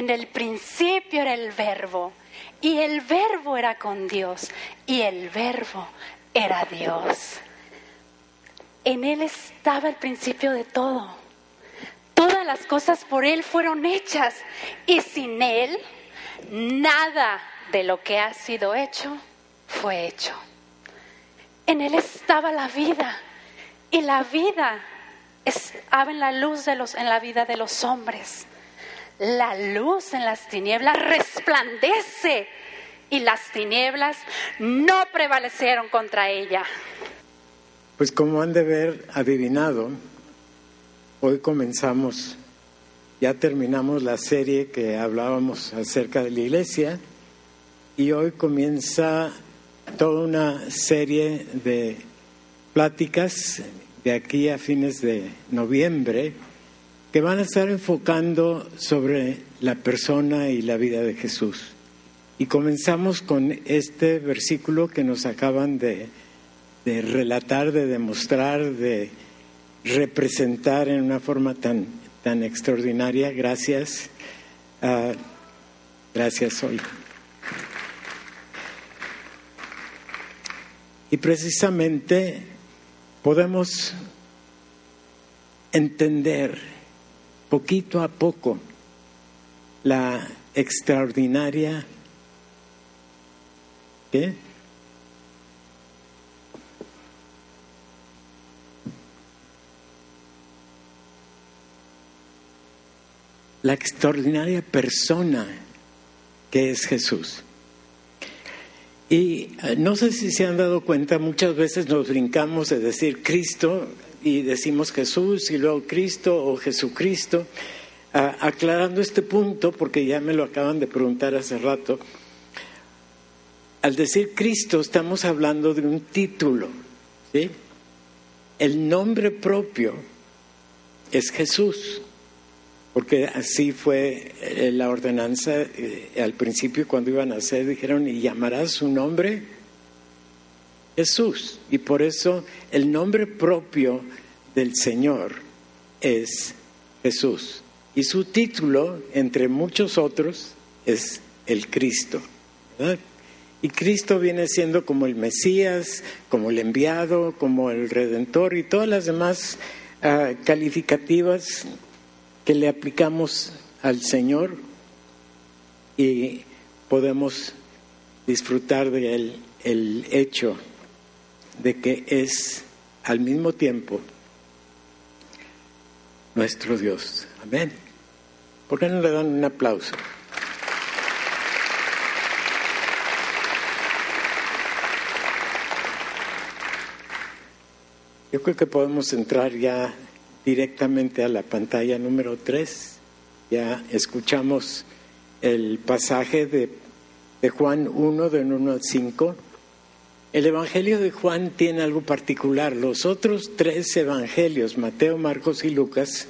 En el principio era el verbo y el verbo era con Dios y el verbo era Dios. En Él estaba el principio de todo. Todas las cosas por Él fueron hechas y sin Él nada de lo que ha sido hecho fue hecho. En Él estaba la vida y la vida estaba en la luz de los, en la vida de los hombres. La luz en las tinieblas resplandece y las tinieblas no prevalecieron contra ella. Pues como han de ver adivinado, hoy comenzamos, ya terminamos la serie que hablábamos acerca de la iglesia y hoy comienza toda una serie de pláticas de aquí a fines de noviembre que van a estar enfocando sobre la persona y la vida de Jesús. Y comenzamos con este versículo que nos acaban de, relatar, de demostrar, de representar en una forma tan, tan extraordinaria. Gracias. Uh, gracias, hoy. Y precisamente podemos entender poquito a poco la extraordinaria ¿qué? la extraordinaria persona que es Jesús. Y eh, no sé si se han dado cuenta, muchas veces nos brincamos de decir Cristo y decimos Jesús y luego Cristo o Jesucristo. aclarando este punto, porque ya me lo acaban de preguntar hace rato, al decir Cristo estamos hablando de un título, ¿sí? El nombre propio es Jesús porque así fue eh, la ordenanza eh, al principio cuando iban a hacer, dijeron, y llamarás su nombre Jesús. Y por eso el nombre propio del Señor es Jesús. Y su título, entre muchos otros, es el Cristo. Y Cristo viene siendo como el Mesías, como el enviado, como el Redentor y todas las demás ah, calificativas que le aplicamos al Señor y podemos disfrutar de él el hecho de que es al mismo tiempo nuestro Dios. Amén. ¿Por qué no le dan un aplauso? Yo creo que podemos entrar ya directamente a la pantalla número 3. Ya escuchamos el pasaje de, de Juan 1, de 1 al 5. El Evangelio de Juan tiene algo particular. Los otros tres Evangelios, Mateo, Marcos y Lucas,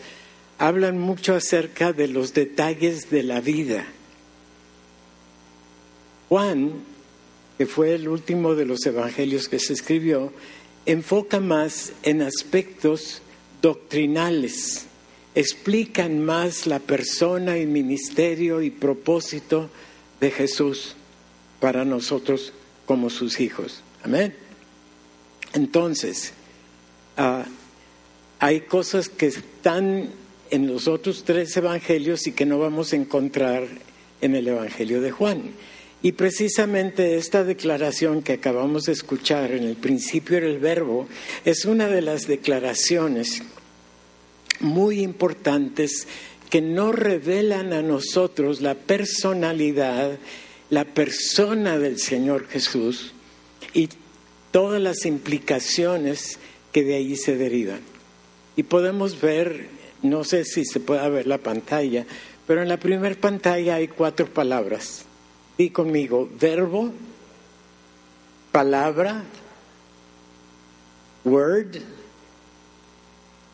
hablan mucho acerca de los detalles de la vida. Juan, que fue el último de los Evangelios que se escribió, enfoca más en aspectos doctrinales, explican más la persona y ministerio y propósito de Jesús para nosotros como sus hijos. Amén. Entonces, ah, hay cosas que están en los otros tres evangelios y que no vamos a encontrar en el Evangelio de Juan. Y precisamente esta declaración que acabamos de escuchar en el principio era el verbo, es una de las declaraciones muy importantes que no revelan a nosotros la personalidad, la persona del Señor Jesús y todas las implicaciones que de ahí se derivan. Y podemos ver, no sé si se puede ver la pantalla, pero en la primera pantalla hay cuatro palabras Di conmigo, verbo, palabra, word.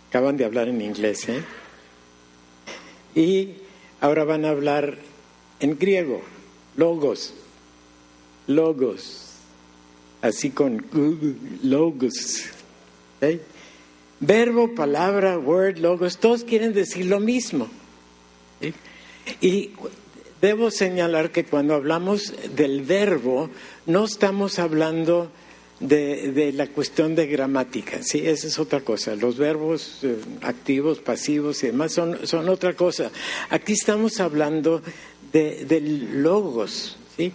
Acaban de hablar en inglés, ¿eh? Y ahora van a hablar en griego, logos, logos, así con logos. ¿eh? Verbo, palabra, word, logos, todos quieren decir lo mismo. ¿eh? Y debo señalar que cuando hablamos del verbo, no estamos hablando de, la cuestión de gramática, ¿sí? Esa es otra cosa. Los verbos eh, activos, pasivos y demás son, son otra cosa. Aquí estamos hablando de, logos, ¿sí?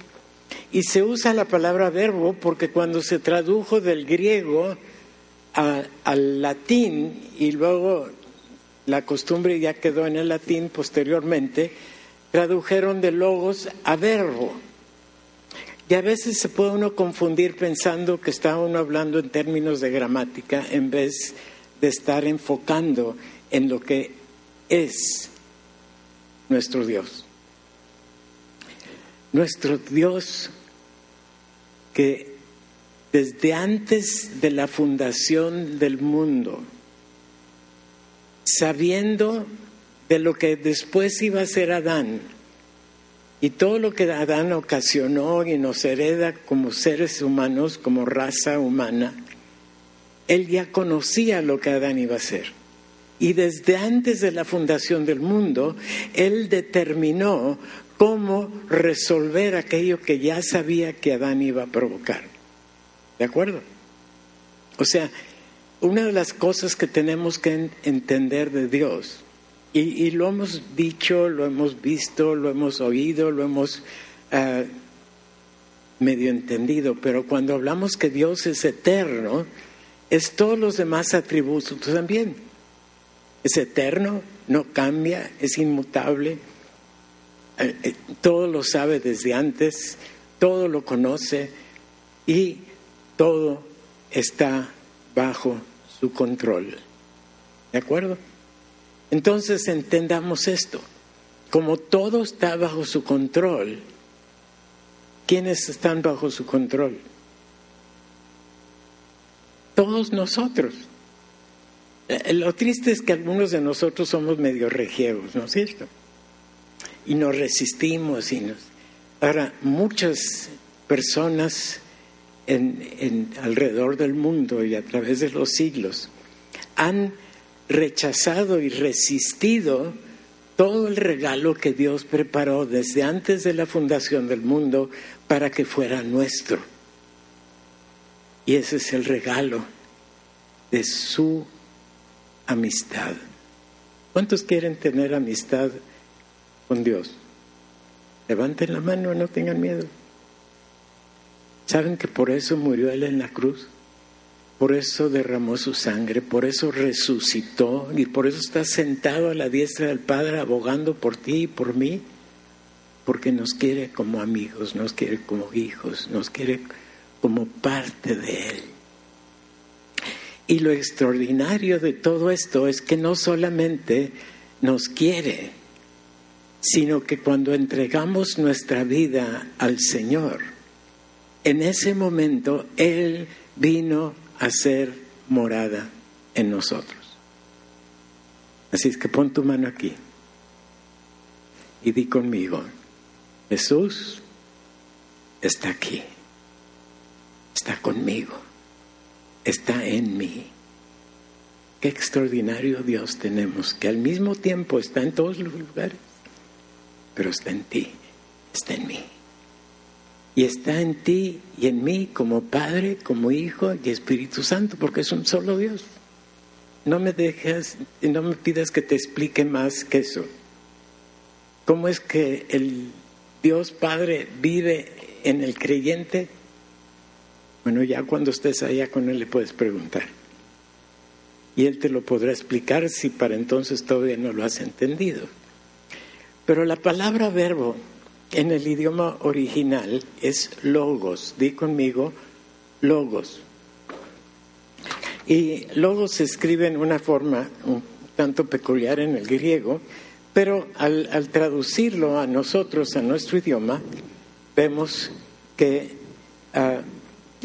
Y se usa la palabra verbo porque cuando se tradujo del griego al latín y luego la costumbre ya quedó en el latín posteriormente, tradujeron de logos a verbo. Y a veces se puede uno confundir pensando que está uno hablando en términos de gramática en vez de estar enfocando en lo que es nuestro Dios. Nuestro Dios que desde antes de la fundación del mundo, sabiendo de lo que después iba a ser Adán, y todo lo que Adán ocasionó y nos hereda como seres humanos, como raza humana, él ya conocía lo que Adán iba a ser. Y desde antes de la fundación del mundo, él determinó cómo resolver aquello que ya sabía que Adán iba a provocar. ¿De acuerdo? O sea, una de las cosas que tenemos que entender de Dios y, lo hemos dicho, lo hemos visto, lo hemos oído, lo hemos ah, medio entendido, pero cuando hablamos que Dios es eterno, es todos los demás atributos también. Es eterno, no cambia, es inmutable, todo lo sabe desde antes, todo lo conoce y todo está bajo su control. ¿De acuerdo? Entonces entendamos esto. Como todo está bajo su control, ¿quiénes están bajo su control? Todos nosotros. Eh, lo triste es que algunos de nosotros somos medio regiegos, ¿no es cierto? Y nos resistimos y nos... Ahora, muchas personas en, alrededor del mundo y a través de los siglos han rechazado y resistido todo el regalo que Dios preparó desde antes de la fundación del mundo para que fuera nuestro. Y ese es el regalo de su amistad. ¿Cuántos quieren tener amistad con Dios? Levanten la mano, no tengan miedo. ¿Saben que por eso murió Él en la cruz? Por eso derramó su sangre, por eso resucitó y por eso está sentado a la diestra del Padre abogando por ti y por mí, porque nos quiere como amigos, nos quiere como hijos, nos quiere como parte de Él. Y lo extraordinario de todo esto es que no solamente nos quiere, sino que cuando entregamos nuestra vida al Señor, en ese momento Él vino hacer morada en nosotros. Así es que pon tu mano aquí y di conmigo, Jesús está aquí, está conmigo, está en mí. Qué extraordinario Dios tenemos, que al mismo tiempo está en todos los lugares, pero está en ti, está en mí y está en ti y en mí como Padre, como Hijo y Espíritu Santo, porque es un solo Dios. No me dejes no me pidas que te explique más que eso. ¿Cómo es que el Dios Padre vive en el creyente? Bueno, ya cuando estés allá con Él le puedes preguntar. Y Él te lo podrá explicar si para entonces todavía no lo has entendido. Pero la palabra verbo en el idioma original es logos. Di conmigo, logos. Y logos se escribe en una forma un tanto peculiar en el griego, pero al, traducirlo a nosotros, a nuestro idioma, vemos que ah,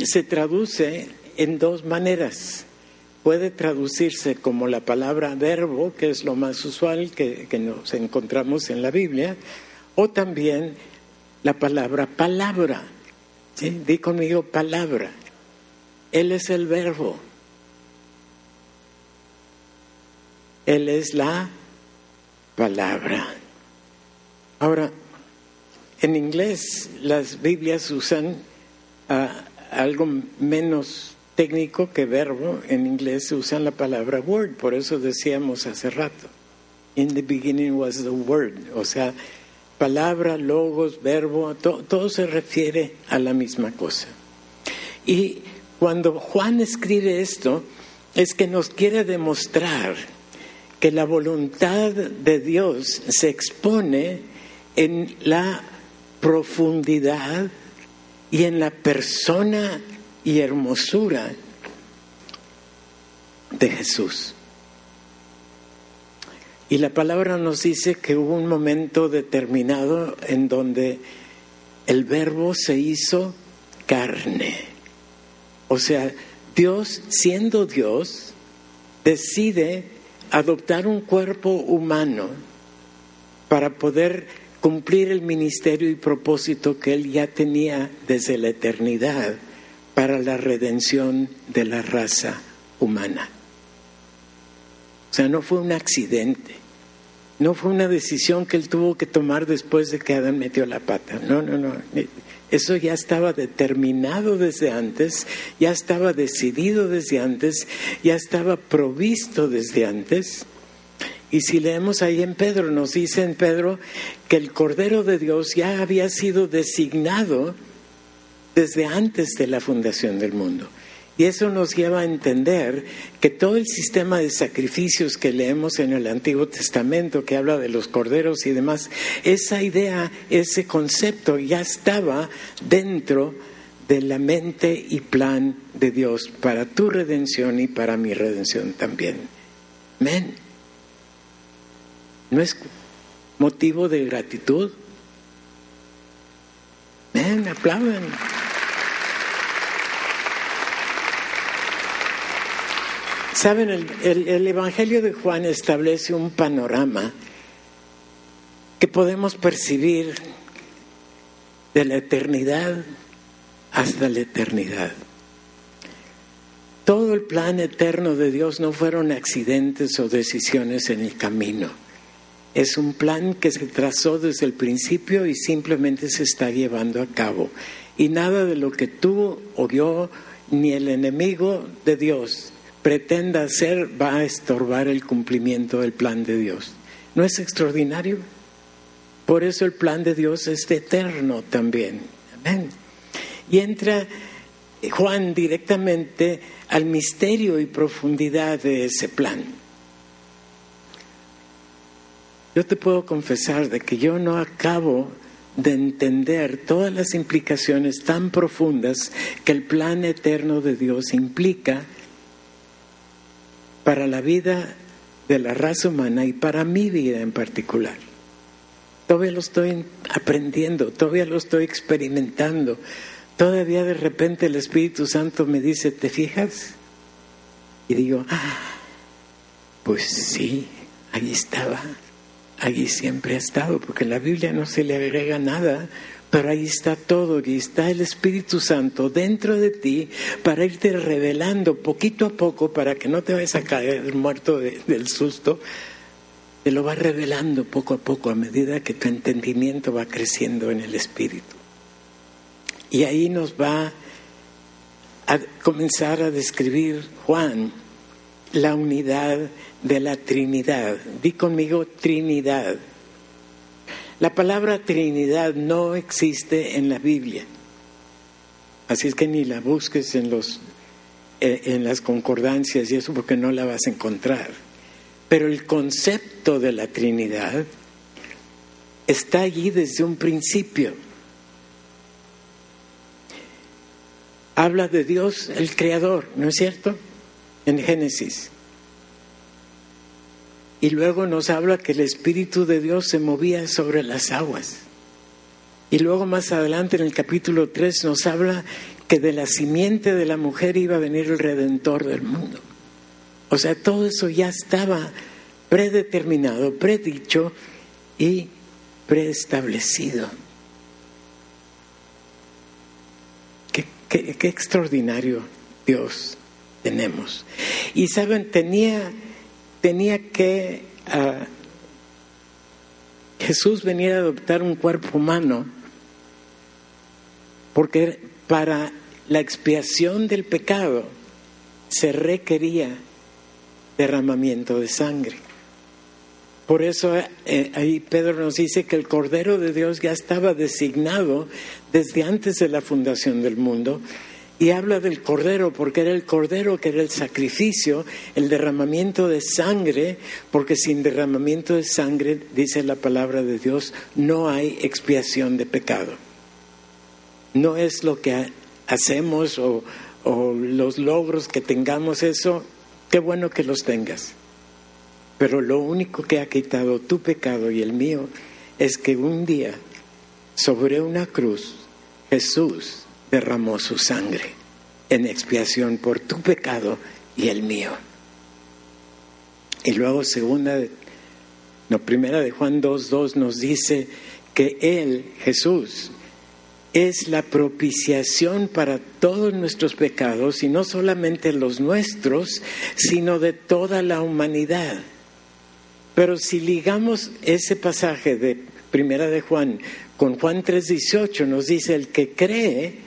se traduce en dos maneras. Puede traducirse como la palabra verbo, que es lo más usual que, que nos encontramos en la Biblia, o también la palabra palabra. ¿sí? Di conmigo palabra. Él es el verbo. Él es la palabra. Ahora, en inglés las Biblias usan ah, algo menos técnico que verbo. En inglés usan la palabra word, por eso decíamos hace rato. In the beginning was the word, o sea, palabra, logos, verbo, todo se refiere a la misma cosa. Y cuando Juan escribe esto, es que nos quiere demostrar que la voluntad de Dios se expone en la profundidad y en la persona y hermosura de Jesús. Y la palabra nos dice que hubo un momento determinado en donde el verbo se hizo carne. O sea, Dios, siendo Dios, decide adoptar un cuerpo humano para poder cumplir el ministerio y propósito que Él ya tenía desde la eternidad para la redención de la raza humana. O sea, no fue un accidente, no fue una decisión que Él tuvo que tomar después de que Adán metió la pata. No, no, no. Eso ya estaba determinado desde antes, ya estaba decidido desde antes, ya estaba provisto desde antes. Y si leemos ahí en Pedro, nos dice en Pedro que el Cordero de Dios ya había sido designado desde antes de la fundación del mundo. Y eso nos lleva a entender que todo el sistema de sacrificios que leemos en el Antiguo Testamento, que habla de los corderos y demás, esa idea, ese concepto ya estaba dentro de la mente y plan de Dios para tu redención y para mi redención también. Amén. ¿No es motivo de gratitud? Amén, aplaudan. Saben, el, Evangelio de Juan establece un panorama que podemos percibir de la eternidad hasta la eternidad. Todo el plan eterno de Dios no fueron accidentes o decisiones en el camino. Es un plan que se trazó desde el principio y simplemente se está llevando a cabo. Y nada de lo que tú o yo ni el enemigo de Dios pretenda hacer va a estorbar el cumplimiento del plan de Dios. ¿No es extraordinario? Por eso el plan de Dios es eterno también. Amén. Y entra Juan directamente al misterio y profundidad de ese plan. Yo te puedo confesar de que yo no acabo de entender todas las implicaciones tan profundas que el plan eterno de Dios implica para la vida de la raza humana y para mi vida en particular. Todavía lo estoy aprendiendo, todavía lo estoy experimentando. Todavía de repente el Espíritu Santo me dice, ¿te fijas? Y digo, ah, pues sí, ahí estaba, ahí siempre ha estado, porque en la Biblia no se le agrega nada, pero ahí está todo y está el Espíritu Santo dentro de ti para irte revelando poquito a poco para que no te vayas a caer muerto del susto. Te lo va revelando poco a poco a medida que tu entendimiento va creciendo en el Espíritu. Y ahí nos va a comenzar a describir Juan la unidad de la Trinidad. Di conmigo Trinidad. La palabra Trinidad no existe en la Biblia. Así es que ni la busques en, los, eh, en las concordancias y eso porque no la vas a encontrar. Pero el concepto de la Trinidad está allí desde un principio. Habla de Dios el Creador, ¿no es cierto? En Génesis. Y luego nos habla que el Espíritu de Dios se movía sobre las aguas. Y luego más adelante en el capítulo 3 nos habla que de la simiente de la mujer iba a venir el redentor del mundo. O sea, todo eso ya estaba predeterminado, predicho y preestablecido. Qué, extraordinario Dios tenemos. Y saben, tenía tenía que ah, Jesús venir a adoptar un cuerpo humano porque para la expiación del pecado se requería derramamiento de sangre. Por eso eh, ahí Pedro nos dice que el Cordero de Dios ya estaba designado desde antes de la fundación del mundo y habla del Cordero porque era el Cordero que era el sacrificio, el derramamiento de sangre, porque sin derramamiento de sangre, dice la palabra de Dios, no hay expiación de pecado. No es lo que hacemos o, los logros que tengamos, eso, qué bueno que los tengas pero lo único que ha quitado tu pecado y el mío es que un día sobre una cruz Jesús derramó su sangre en expiación por tu pecado y el mío. Y luego segunda, no, primera de Juan 2.2 nos dice que Él, Jesús, es la propiciación para todos nuestros pecados y no solamente los nuestros, sino de toda la humanidad. Pero si ligamos ese pasaje de Primera de Juan con Juan 3:18 nos dice el que cree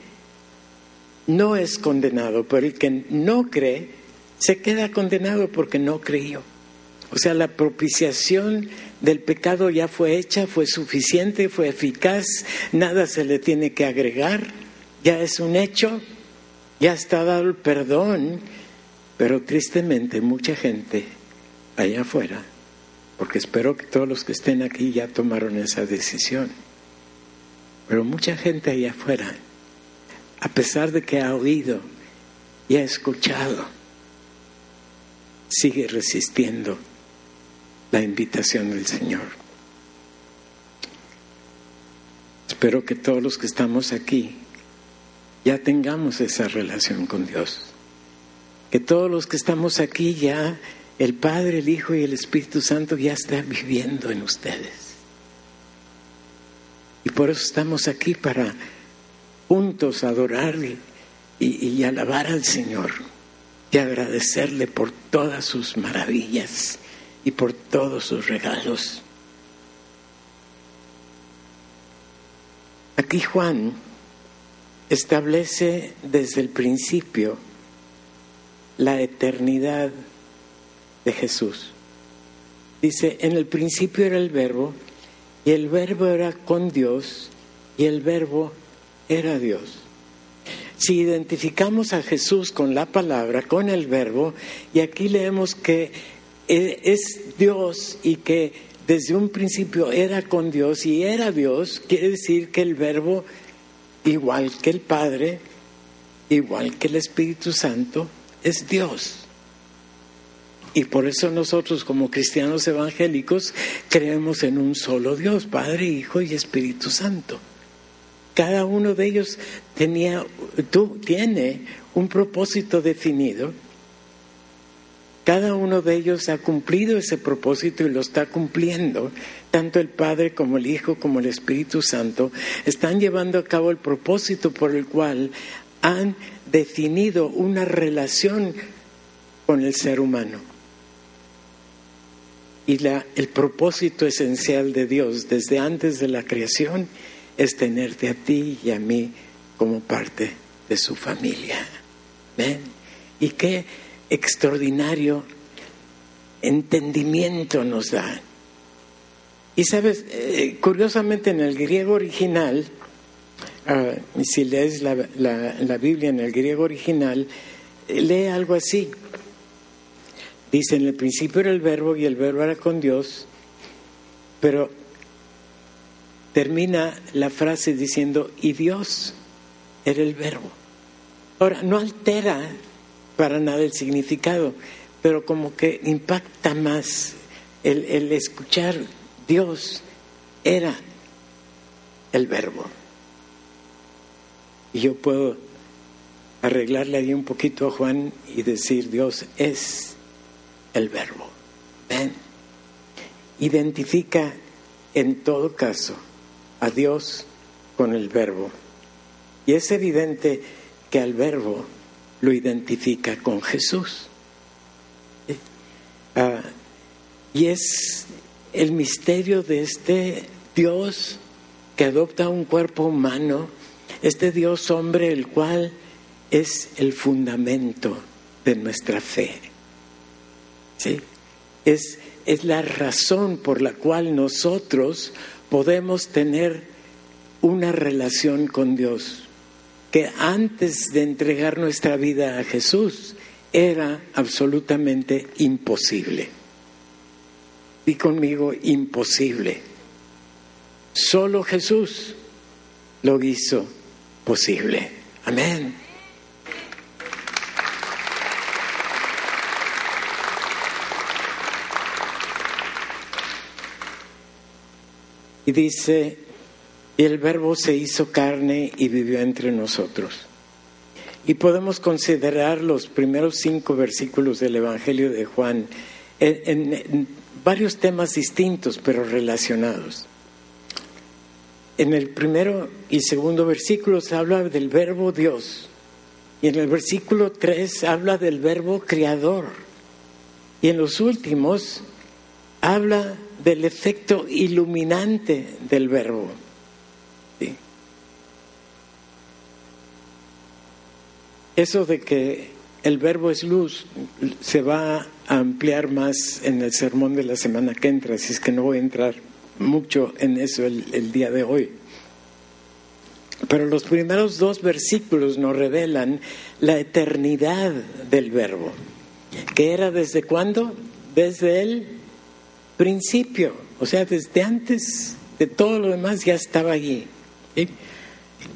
no es condenado, pero el que no cree se queda condenado porque no creyó. O sea, la propiciación del pecado ya fue hecha, fue suficiente, fue eficaz, nada se le tiene que agregar, ya es un hecho, ya está dado el perdón, pero tristemente mucha gente allá afuera porque espero que todos los que estén aquí ya tomaron esa decisión. Pero mucha gente allá afuera, a pesar de que ha oído y ha escuchado, sigue resistiendo la invitación del Señor. Espero que todos los que estamos aquí ya tengamos esa relación con Dios. Que todos los que estamos aquí ya el Padre, el Hijo y el Espíritu Santo ya están viviendo en ustedes. Y por eso estamos aquí para juntos adorar y, alabar al Señor y agradecerle por todas sus maravillas y por todos sus regalos. Aquí Juan establece desde el principio la eternidad de Jesús. Dice, en el principio era el verbo, y el verbo era con Dios, y el verbo era Dios. Si identificamos a Jesús con la palabra, con el verbo, y aquí leemos que e, es Dios y que desde un principio era con Dios y era Dios, quiere decir que el verbo, igual que el Padre, igual que el Espíritu Santo, es Dios. Y por eso nosotros como cristianos evangélicos creemos en un solo Dios, Padre, Hijo y Espíritu Santo. Cada uno de ellos tenía, tú, tiene un propósito definido. Cada uno de ellos ha cumplido ese propósito y lo está cumpliendo. Tanto el Padre como el Hijo como el Espíritu Santo están llevando a cabo el propósito por el cual han definido una relación con el ser humano. Y el propósito esencial de Dios desde antes de la creación es tenerte a ti y a mí como parte de su familia. ¿Ven? Y qué extraordinario entendimiento nos da. Y sabes, eh, curiosamente en el griego original, ah, si lees la, la, Biblia en el griego original, eh, lee algo así. Dice, en el principio era el verbo y el verbo era con Dios, pero termina la frase diciendo, y Dios era el verbo. Ahora, no altera para nada el significado, pero como que impacta más el, escuchar Dios era el verbo. Y yo puedo arreglarle ahí un poquito a Juan y decir, Dios es el verbo. ¿Ven? Identifica en todo caso a Dios con el verbo. Y es evidente que al verbo lo identifica con Jesús. Ah, y es el misterio de este Dios que adopta un cuerpo humano este Dios hombre el cual es el fundamento de nuestra fe. ¿Sí? Es, es la razón por la cual nosotros podemos tener una relación con Dios que antes de entregar nuestra vida a Jesús era absolutamente imposible. Y conmigo, imposible. Solo Jesús lo hizo posible. Amén. Y dice, y el verbo se hizo carne y vivió entre nosotros. Y podemos considerar los primeros cinco versículos del Evangelio de Juan en, varios temas distintos pero relacionados. En el primero y segundo versículo se habla del verbo Dios. Y en el versículo 3 habla del verbo creador. Y en los últimos habla del efecto iluminante del verbo. Eso de que el verbo es luz se va a ampliar más en el sermón de la semana que entra, así es que no voy a entrar mucho en eso el, día de hoy. Pero los primeros dos versículos nos revelan la eternidad del verbo, que era desde cuándo? Desde el principio, o sea, desde antes de todo lo demás ya estaba allí.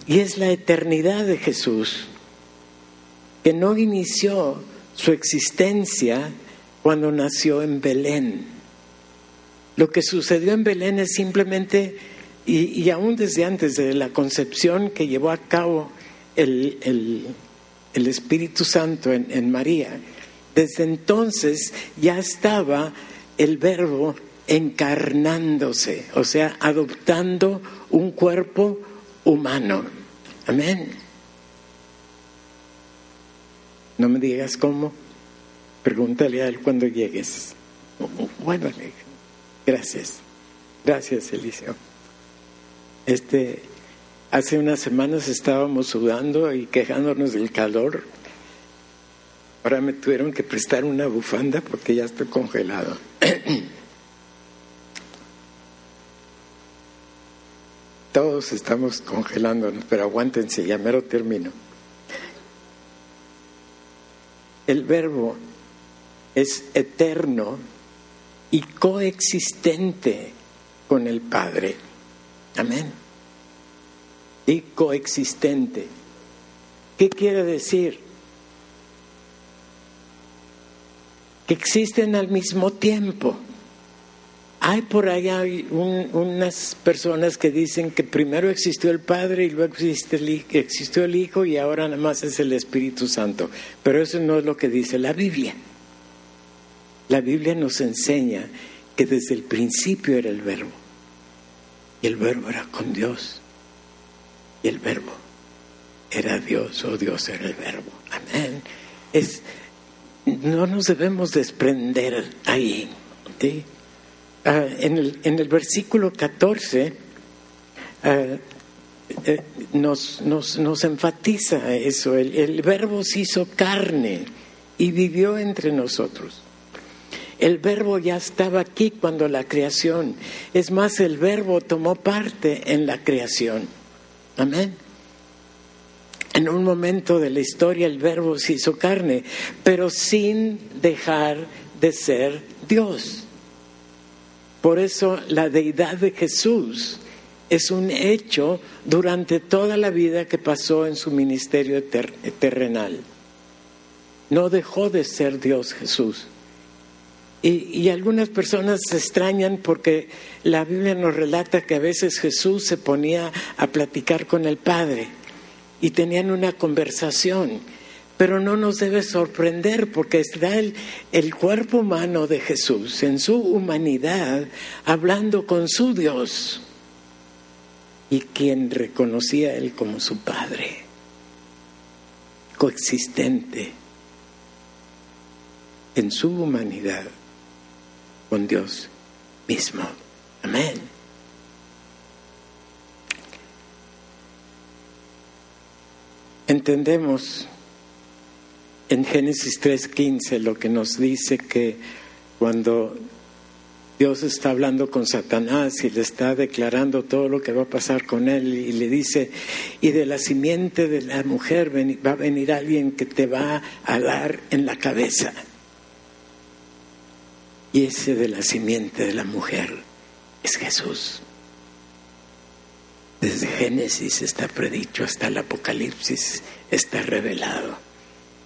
Y es la eternidad de Jesús, que no inició su existencia cuando nació en Belén. Lo que sucedió en Belén es simplemente, y, aún desde antes de la concepción que llevó a cabo el, el, Espíritu Santo en, en María, desde entonces ya estaba el verbo encarnándose, o sea, adoptando un cuerpo humano. Amén. No me digas cómo. Pregúntale a él cuando llegues. Bueno, gracias. Gracias, Eliseo. Este, hace unas semanas estábamos sudando y quejándonos del calor. Ahora me tuvieron que prestar una bufanda porque ya estoy congelado. Todos estamos congelándonos, pero aguántense, ya mero termino. El verbo es eterno y coexistente con el Padre. Amén. Y coexistente. ¿Qué quiere decir? Existen al mismo tiempo. Hay por allá unas personas que dicen que primero existió el Padre y luego existió el Hijo y ahora nada más es el Espíritu Santo. Pero eso no es lo que dice la Biblia. La Biblia nos enseña que desde el principio era el verbo. Y el verbo era con Dios. Y el verbo era Dios o Dios era el verbo. Amén. Es, no nos debemos desprender ahí. Ah, en, el, en, el, versículo 14 ah, eh, nos, nos, nos, enfatiza eso. El, el verbo se hizo carne y vivió entre nosotros. El verbo ya estaba aquí cuando la creación. Es más, el verbo tomó parte en la creación. Amén. En un momento de la historia el verbo se hizo carne, pero sin dejar de ser Dios. Por eso la deidad de Jesús es un hecho durante toda la vida que pasó en su ministerio terrenal. No dejó de ser Dios Jesús. Y, y, algunas personas se extrañan porque la Biblia nos relata que a veces Jesús se ponía a platicar con el Padre y tenían una conversación pero no nos debe sorprender porque está el, el cuerpo humano de Jesús en su humanidad hablando con su Dios y quien reconocía a Él como su Padre, coexistente en su humanidad con Dios mismo. Amén. Entendemos en Génesis 3:15 lo que nos dice que cuando Dios está hablando con Satanás y le está declarando todo lo que va a pasar con él y le dice, y de la simiente de la mujer va a venir alguien que te va a dar en la cabeza. Y ese de la simiente de la mujer es Jesús. Desde Génesis está predicho hasta el Apocalipsis está revelado.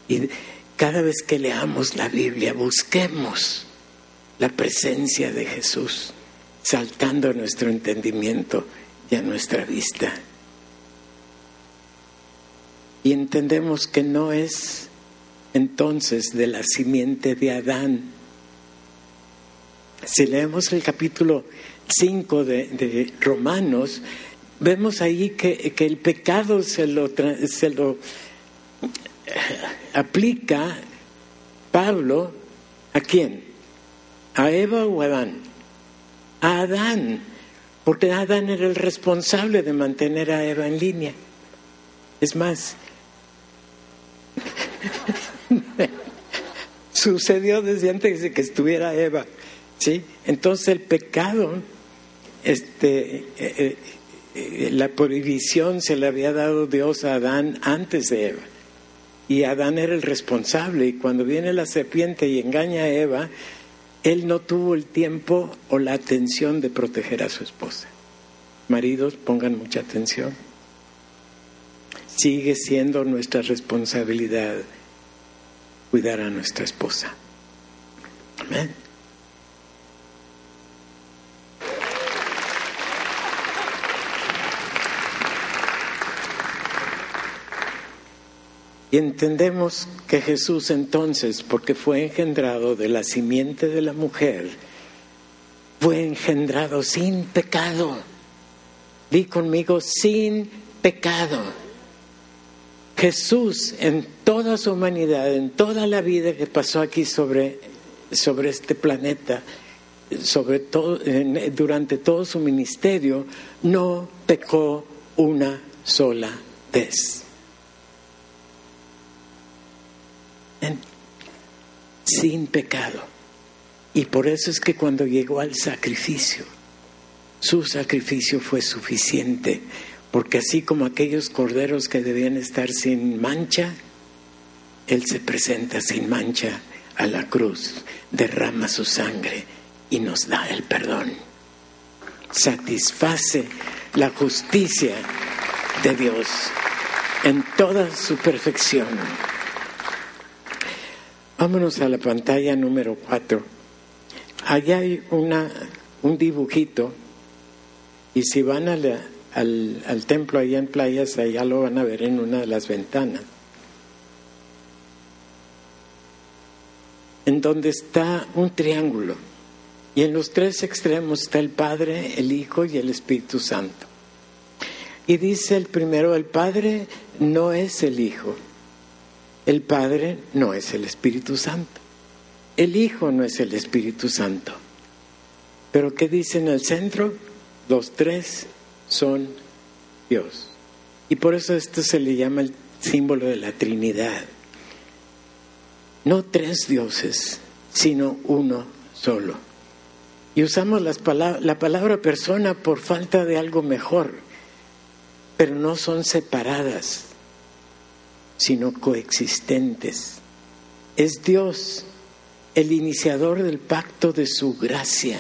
Y cada vez que leamos la Biblia, busquemos la presencia de Jesús saltando a nuestro entendimiento y a nuestra vista. Y entendemos que no es entonces de la simiente de Adán. Si leemos el capítulo 5 de, Romanos, vemos ahí que, el pecado se lo, se lo eh, aplica Pablo a quién? ¿A Eva o a Adán? A Adán, porque Adán era el responsable de mantener a Eva en línea. Es más, sucedió desde antes de que estuviera Eva, ¿sí? Entonces el pecado, este, eh, eh, la prohibición se le había dado Dios a Adán antes de Eva. Y Adán era el responsable. Y cuando viene la serpiente y engaña a Eva, él no tuvo el tiempo o la atención de proteger a su esposa. Maridos, pongan mucha atención. Sigue siendo nuestra responsabilidad cuidar a nuestra esposa. Amén. Y entendemos que Jesús entonces, porque fue engendrado de la simiente de la mujer, fue engendrado sin pecado. Di conmigo, sin pecado. Jesús en toda su humanidad, en toda la vida que pasó aquí sobre, sobre este planeta, sobre todo, durante todo su ministerio, no pecó una sola vez. Sin pecado. Y por eso es que cuando llegó al sacrificio, su sacrificio fue suficiente, porque así como aquellos corderos que debían estar sin mancha, Él se presenta sin mancha a la cruz, derrama su sangre y nos da el perdón. Satisface la justicia de Dios en toda su perfección. Vámonos a la pantalla número 4. Allá hay una, un dibujito y si van al, al templo allá en playas, allá lo van a ver en una de las ventanas. En donde está un triángulo y en los tres extremos está el Padre, el Hijo y el Espíritu Santo. Y dice el primero, el Padre no es el Hijo el Padre no es el Espíritu Santo. El Hijo no es el Espíritu Santo. Pero ¿qué dice en el centro? Los tres son Dios. Y por eso esto se le llama el símbolo de la Trinidad. No tres dioses, sino uno solo. Y usamos las la palabra persona por falta de algo mejor, pero no son separadas sino coexistentes. Es Dios el iniciador del pacto de su gracia,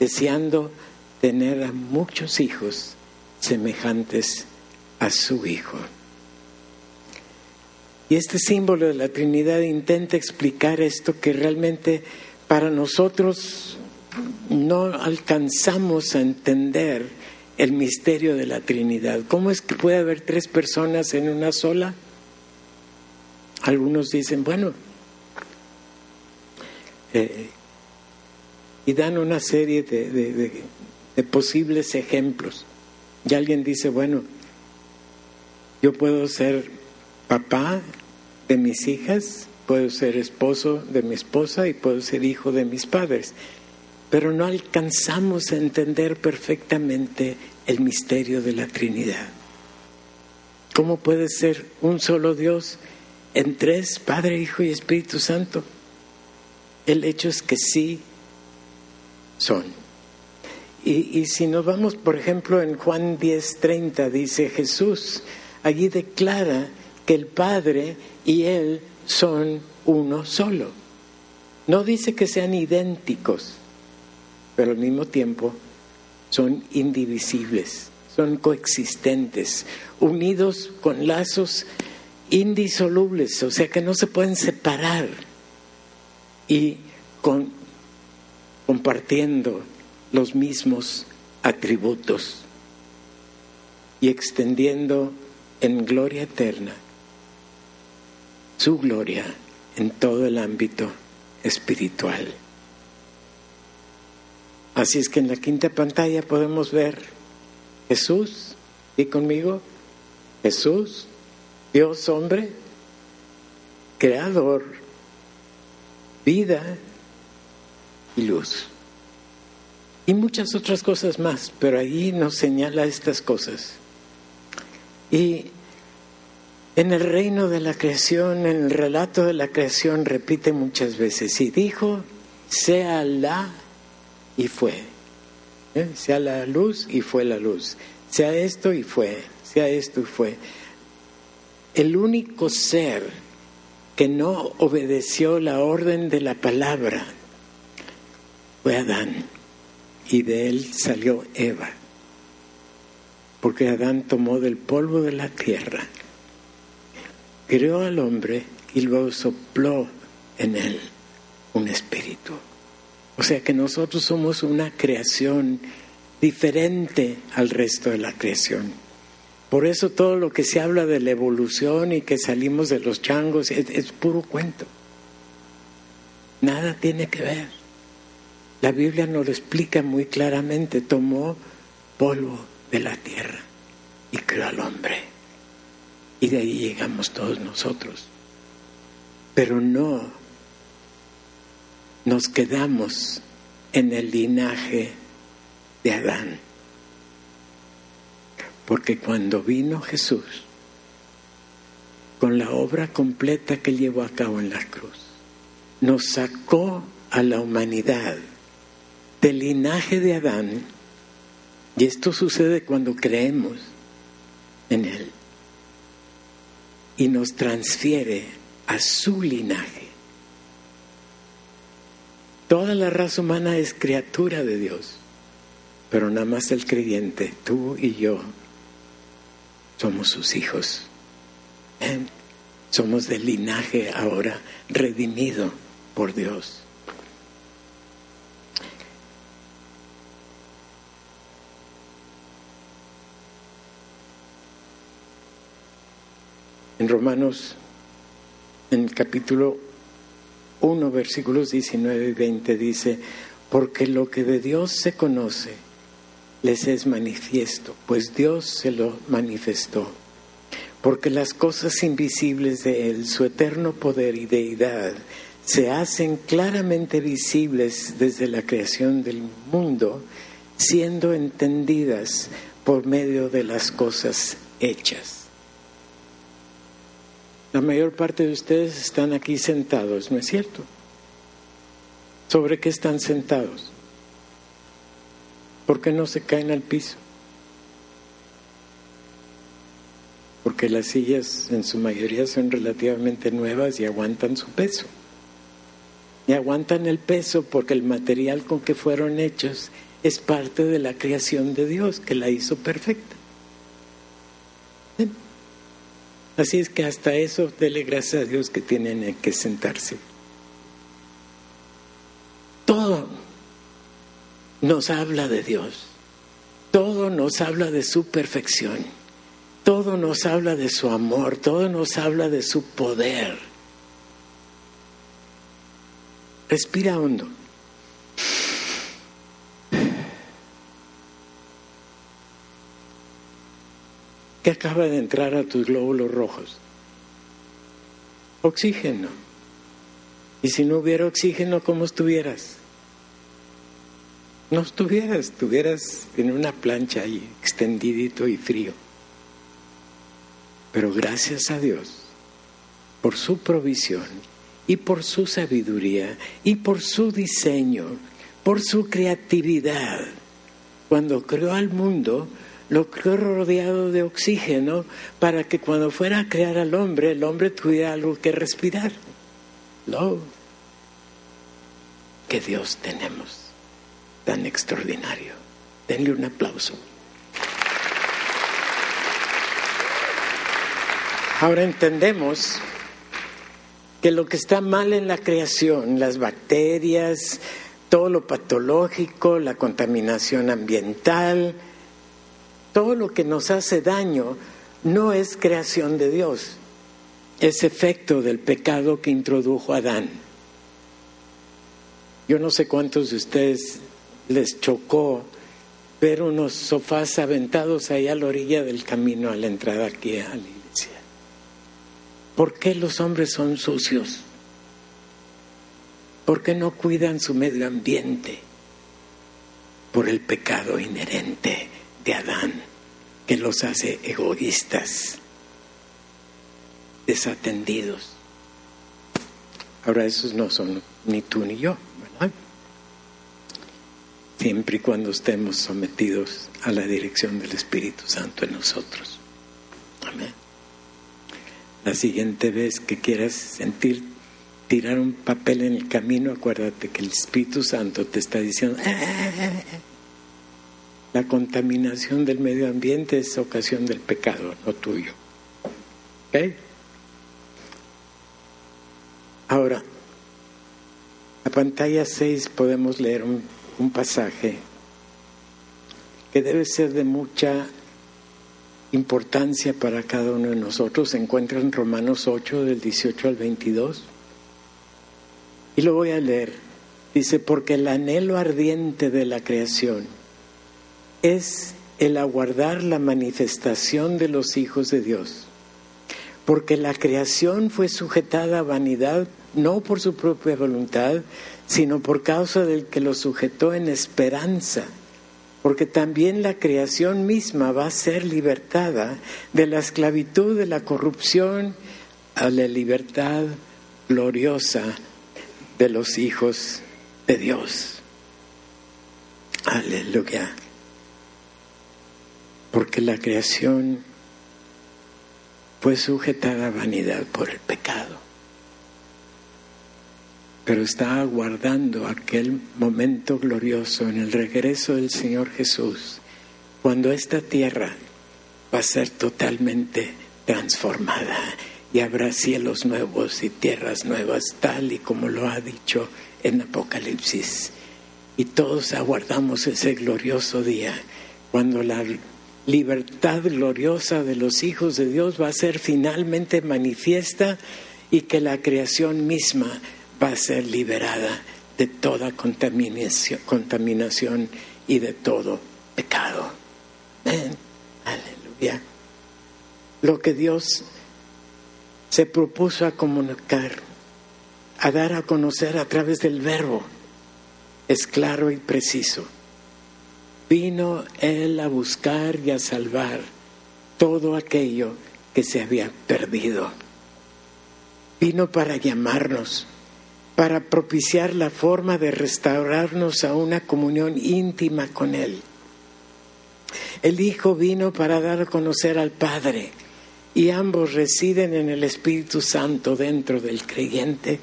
deseando tener a muchos hijos semejantes a su Hijo. Y este símbolo de la Trinidad intenta explicar esto que realmente para nosotros no alcanzamos a entender el misterio de la Trinidad. ¿Cómo es que puede haber tres personas en una sola? Algunos dicen, bueno, eh, y dan una serie de, posibles ejemplos. Y alguien dice, bueno, yo puedo ser papá de mis hijas, puedo ser esposo de mi esposa y puedo ser hijo de mis padres, pero no alcanzamos a entender perfectamente el misterio de la Trinidad. ¿Cómo puede ser un solo Dios en tres, Padre, Hijo y Espíritu Santo? El hecho es que sí son. Y, si nos vamos, por ejemplo, en Juan 10:30, dice Jesús, allí declara que el Padre y Él son uno solo. No dice que sean idénticos, pero al mismo tiempo son indivisibles, son coexistentes, unidos con lazos indisolubles, o sea que no se pueden separar y compartiendo los mismos atributos y extendiendo en gloria eterna su gloria en todo el ámbito espiritual. Así es que en la quinta pantalla podemos ver Jesús, y conmigo, Jesús, Dios hombre, creador, vida y luz. Y muchas otras cosas más, pero ahí nos señala estas cosas. Y en el reino de la creación, en el relato de la creación, repite muchas veces, y dijo, sea la y fue. ¿Eh? Sea la luz y fue la luz. Sea esto y fue. Sea esto y fue. El único ser que no obedeció la orden de la palabra fue Adán. Y de él salió Eva. Porque Adán tomó del polvo de la tierra creó al hombre y luego sopló en él un espíritu. O sea que nosotros somos una creación diferente al resto de la creación. Por eso todo lo que se habla de la evolución y que salimos de los changos es, puro cuento. Nada tiene que ver. La Biblia nos lo explica muy claramente. Tomó polvo de la tierra y creó al hombre. Y de ahí llegamos todos nosotros. Pero no nos quedamos en el linaje de Adán. Porque cuando vino Jesús, con la obra completa que llevó a cabo en la cruz, nos sacó a la humanidad del linaje de Adán, y esto sucede cuando creemos en Él y nos transfiere a su linaje. Toda la raza humana es criatura de Dios, pero nada más el creyente, tú y yo, somos sus hijos. ¿Eh? Somos del linaje ahora redimido por Dios. En Romanos, en el capítulo 1, versículos 19 y 20 dice, porque lo que de Dios se conoce les es manifiesto, pues Dios se lo manifestó. Porque las cosas invisibles de Él, su eterno poder y deidad, se hacen claramente visibles desde la creación del mundo, siendo entendidas por medio de las cosas hechas. La mayor parte de ustedes están aquí sentados, ¿no es cierto? ¿Sobre qué están sentados? ¿Por qué no se caen al piso? Porque las sillas en su mayoría son relativamente nuevas y aguantan su peso. Y aguantan el peso porque el material con que fueron hechos es parte de la creación de Dios, que la hizo perfecta. Así es que hasta eso, dele gracias a Dios que tienen que sentarse. Todo nos habla de Dios. Todo nos habla de su perfección. Todo nos habla de su amor. Todo nos habla de su poder. Respira hondo. ¿Qué acaba de entrar a tus glóbulos rojos? Oxígeno. Y si no hubiera oxígeno, ¿cómo estuvieras? No estuvieras, estuvieras en una plancha ahí, extendidito y frío. Pero gracias a Dios por su provisión y por su sabiduría y por su diseño, por su creatividad. Cuando creó al mundo, lo creó rodeado de oxígeno para que cuando fuera a crear al hombre, el hombre tuviera algo que respirar. Lo que Dios tenemos tan extraordinario. Denle un aplauso. Ahora entendemos que lo que está mal en la creación, las bacterias, todo lo patológico, la contaminación ambiental, todo lo que nos hace daño, no es creación de Dios, es efecto del pecado que introdujo Adán. Yo no sé cuántos de ustedes les chocó ver unos sofás aventados ahí a la orilla del camino a la entrada aquí a la iglesia. ¿Por qué los hombres son sucios? ¿Por qué no cuidan su medio ambiente? Por el pecado inherente de Adán, que los hace egoístas, desatendidos. Ahora esos no son ni tú ni yo, ¿verdad? Siempre y cuando estemos sometidos a la dirección del Espíritu Santo en nosotros. Amén. La siguiente vez que quieras sentir tirar un papel en el camino, acuérdate que el Espíritu Santo te está diciendo, ah, la contaminación del medio ambiente es ocasión del pecado, no tuyo. ¿Ok? Ahora, a pantalla 6 podemos leer un, un pasaje que debe ser de mucha importancia para cada uno de nosotros. Se encuentra en Romanos 8, del 18 al 22. Y lo voy a leer. Dice, porque el anhelo ardiente de la creación es el aguardar la manifestación de los hijos de Dios. Porque la creación fue sujetada a vanidad no por su propia voluntad, sino por causa del que lo sujetó en esperanza. Porque también la creación misma va a ser libertada de la esclavitud de la corrupción a la libertad gloriosa de los hijos de Dios. Aleluya. Porque la creación fue sujetada a vanidad por el pecado. Pero está aguardando aquel momento glorioso en el regreso del Señor Jesús, cuando esta tierra va a ser totalmente transformada y habrá cielos nuevos y tierras nuevas, tal y como lo ha dicho en Apocalipsis. Y todos aguardamos ese glorioso día, cuando la libertad gloriosa de los hijos de Dios va a ser finalmente manifiesta y que la creación misma va a ser liberada de toda contaminación, y de todo pecado. Aleluya. Lo que Dios se propuso a comunicar, a dar a conocer a través del verbo, es claro y preciso. Vino Él a buscar y a salvar todo aquello que se había perdido. Vino para llamarnos, para propiciar la forma de restaurarnos a una comunión íntima con Él. El Hijo vino para dar a conocer al Padre y ambos residen en el Espíritu Santo dentro del creyente.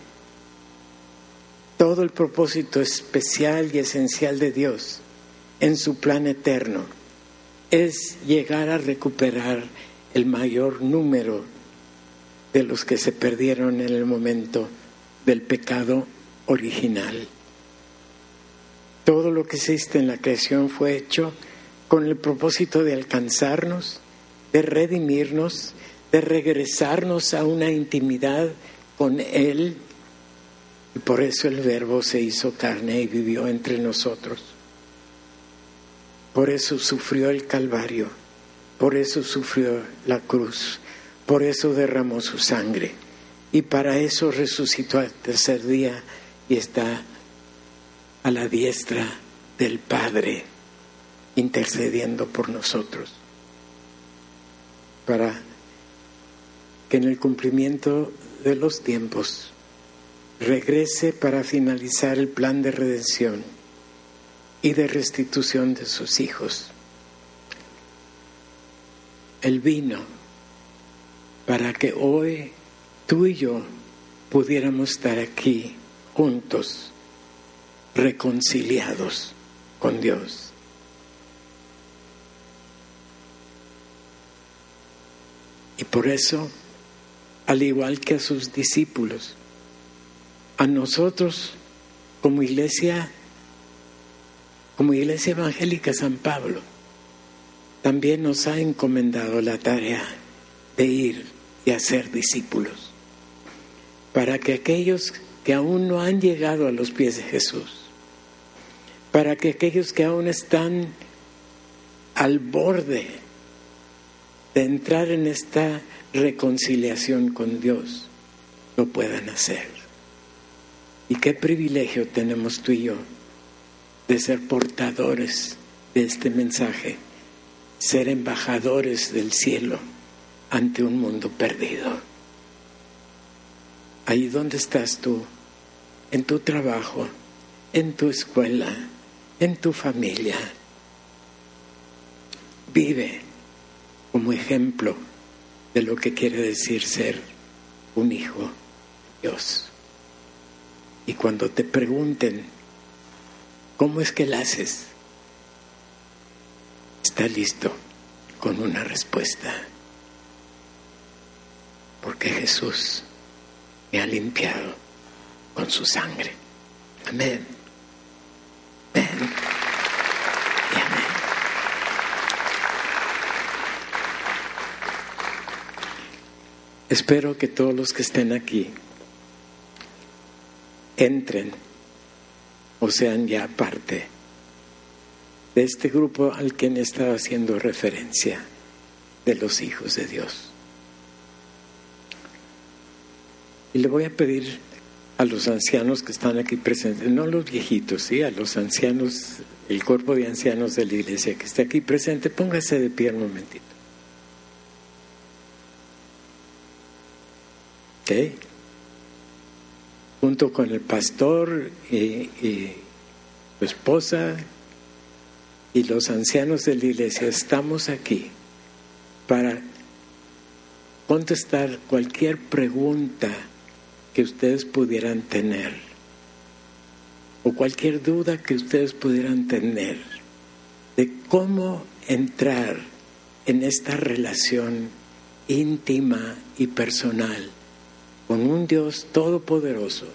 Todo el propósito especial y esencial de Dios en su plan eterno es llegar a recuperar el mayor número de los que se perdieron en el momento del pecado original. Todo lo que existe en la creación fue hecho con el propósito de alcanzarnos, de redimirnos de regresarnos a una intimidad con Él. Y por eso el Verbo se hizo carne y vivió entre nosotros. Por eso sufrió el Calvario, por eso sufrió la cruz, por eso derramó su sangre y para eso resucitó al tercer día y está a la diestra del Padre intercediendo por nosotros para que en el cumplimiento de los tiempos regrese para finalizar el plan de redención y de restitución de sus hijos. Él vino para que hoy tú y yo pudiéramos estar aquí juntos, reconciliados con Dios. Y por eso, al igual que a sus discípulos, a nosotros como iglesia, como iglesia evangélica San Pablo, también nos ha encomendado la tarea de ir y hacer discípulos, para que aquellos que aún no han llegado a los pies de Jesús, para que aquellos que aún están al borde de entrar en esta reconciliación con Dios, lo puedan hacer. Y qué privilegio tenemos tú y yo de ser portadores de este mensaje, ser embajadores del cielo ante un mundo perdido. Ahí donde estás tú, en tu trabajo, en tu escuela, en tu familia, vive como ejemplo de lo que quiere decir ser un hijo de Dios. Y cuando te pregunten, ¿cómo es que la haces? Está listo con una respuesta. Porque Jesús me ha limpiado con su sangre. Amén. Amén. Y amén. Espero que todos los que estén aquí entren o sean ya parte de este grupo al que he estado haciendo referencia de los hijos de Dios. Y le voy a pedir a los ancianos que están aquí presentes, no los viejitos, sí, a los ancianos, el cuerpo de ancianos de la iglesia que está aquí presente, póngase de pie un momentito. ¿Ok? Junto con el pastor y su esposa y los ancianos de la iglesia, estamos aquí para contestar cualquier pregunta que ustedes pudieran tener o cualquier duda que ustedes pudieran tener de cómo entrar en esta relación íntima y personal con un Dios todopoderoso,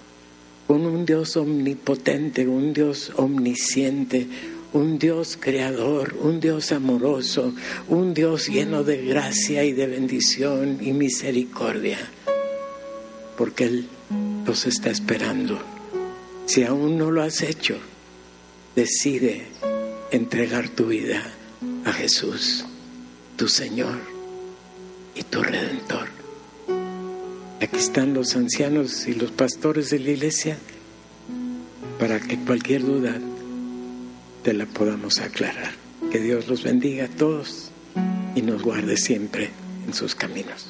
con un Dios omnipotente, un Dios omnisciente, un Dios creador, un Dios amoroso, un Dios lleno de gracia y de bendición y misericordia porque Él los está esperando. Si aún no lo has hecho, decide entregar tu vida a Jesús, tu Señor y tu Redentor. Aquí están los ancianos y los pastores de la iglesia para que cualquier duda te la podamos aclarar. Que Dios los bendiga a todos y nos guarde siempre en sus caminos.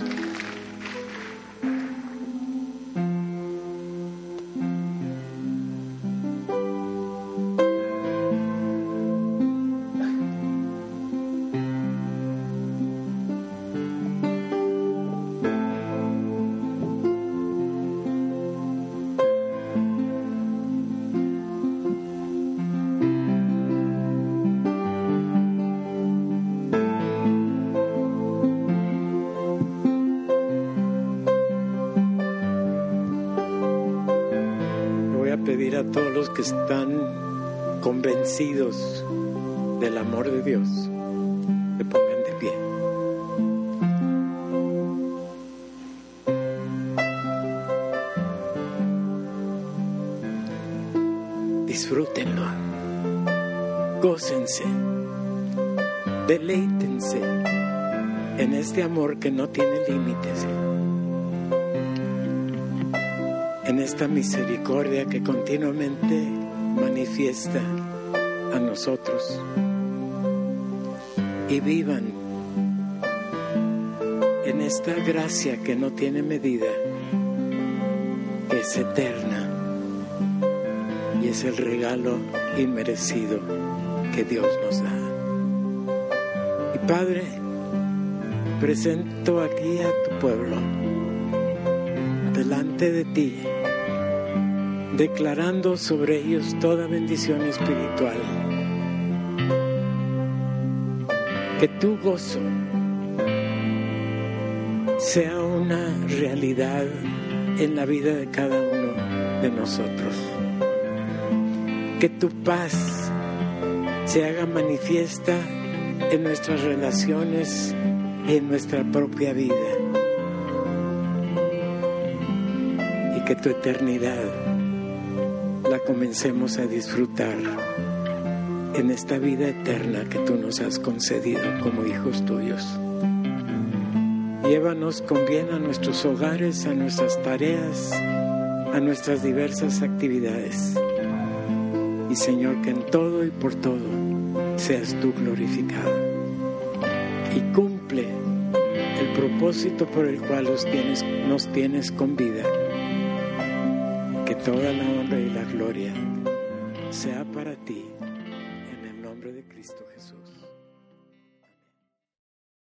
Este amor que no tiene límites en esta misericordia que continuamente manifiesta a nosotros y vivan en esta gracia que no tiene medida, que es eterna y es el regalo inmerecido que Dios nos da. Y Padre, presento aquí a tu pueblo delante de ti, declarando sobre ellos toda bendición espiritual. Que tu gozo sea una realidad en la vida de cada uno de nosotros. Que tu paz se haga manifiesta en nuestras relaciones en nuestra propia vida. Y que tu eternidad la comencemos a disfrutar en esta vida eterna que tú nos has concedido como hijos tuyos. Llévanos con bien a nuestros hogares, a nuestras tareas, a nuestras diversas actividades. Y Señor, que en todo y por todo seas tú glorificado. Y cumple propósito por el cual nos tienes, nos tienes con vida. Que toda la honra y la gloria sea para ti,